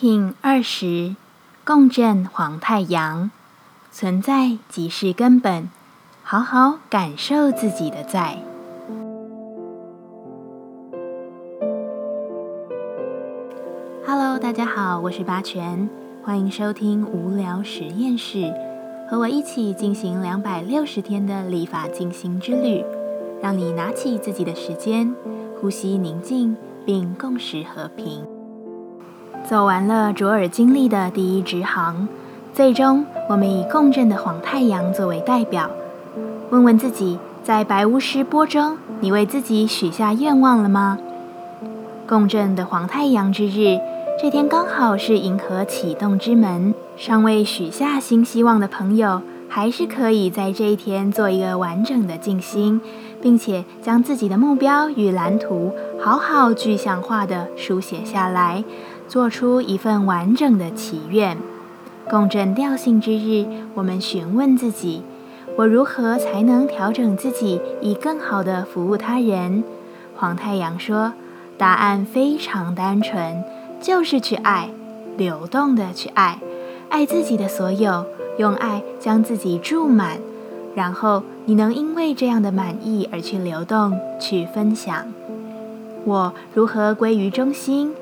King 二十，共振黄太阳，存在即是根本，好好感受自己的在。Hello，大家好，我是八全，欢迎收听无聊实验室，和我一起进行两百六十天的立法进行之旅，让你拿起自己的时间，呼吸宁静，并共识和平。走完了卓尔经历的第一直行，最终我们以共振的黄太阳作为代表，问问自己，在白巫师波中，你为自己许下愿望了吗？共振的黄太阳之日。这天刚好是银河启动之门，尚未许下新希望的朋友，还是可以在这一天做一个完整的静心，并且将自己的目标与蓝图好好具象化的书写下来，做出一份完整的祈愿。共振调性之日，我们询问自己：我如何才能调整自己，以更好的服务他人？黄太阳说：答案非常单纯。就是去爱，流动的去爱，爱自己的所有，用爱将自己注满，然后你能因为这样的满意而去流动，去分享。我如何归于中心？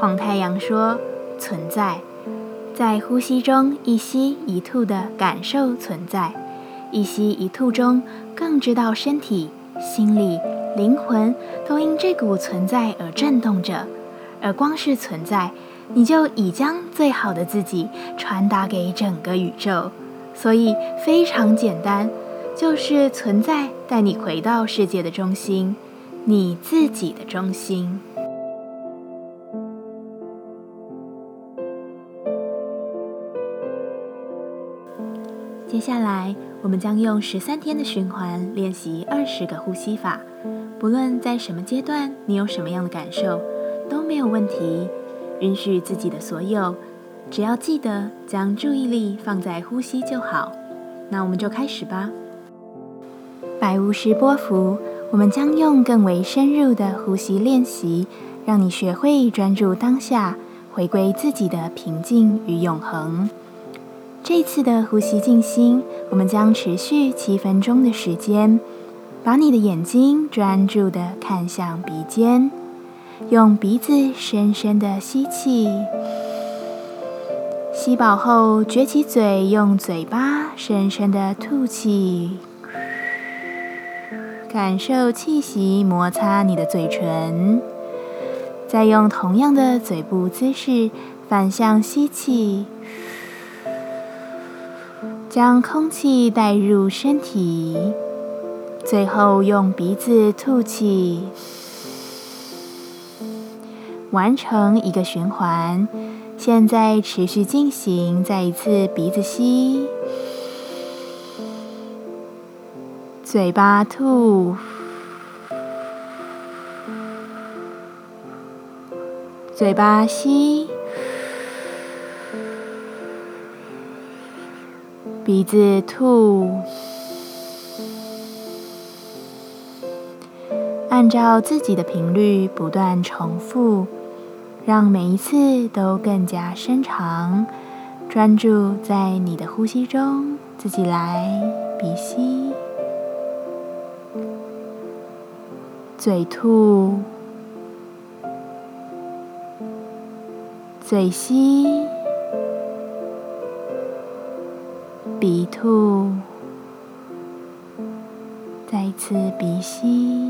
黄太阳说：存在，在呼吸中一吸一吐的感受存在，一吸一吐中更知道身体、心理、灵魂都因这股存在而震动着。而光是存在，你就已将最好的自己传达给整个宇宙。所以非常简单，就是存在带你回到世界的中心，你自己的中心。接下来，我们将用十三天的循环练习二十个呼吸法。不论在什么阶段，你有什么样的感受？都没有问题，允许自己的所有，只要记得将注意力放在呼吸就好。那我们就开始吧。白巫师波幅，我们将用更为深入的呼吸练习，让你学会专注当下，回归自己的平静与永恒。这次的呼吸静心，我们将持续七分钟的时间，把你的眼睛专注的看向鼻尖。用鼻子深深的吸气，吸饱后撅起嘴，用嘴巴深深的吐气，感受气息摩擦你的嘴唇。再用同样的嘴部姿势反向吸气，将空气带入身体，最后用鼻子吐气。完成一个循环，现在持续进行。再一次，鼻子吸，嘴巴吐，嘴巴吸，鼻子吐。按照自己的频率不断重复。让每一次都更加深长，专注在你的呼吸中，自己来鼻吸，嘴吐，嘴吸，鼻吐，再一次鼻吸。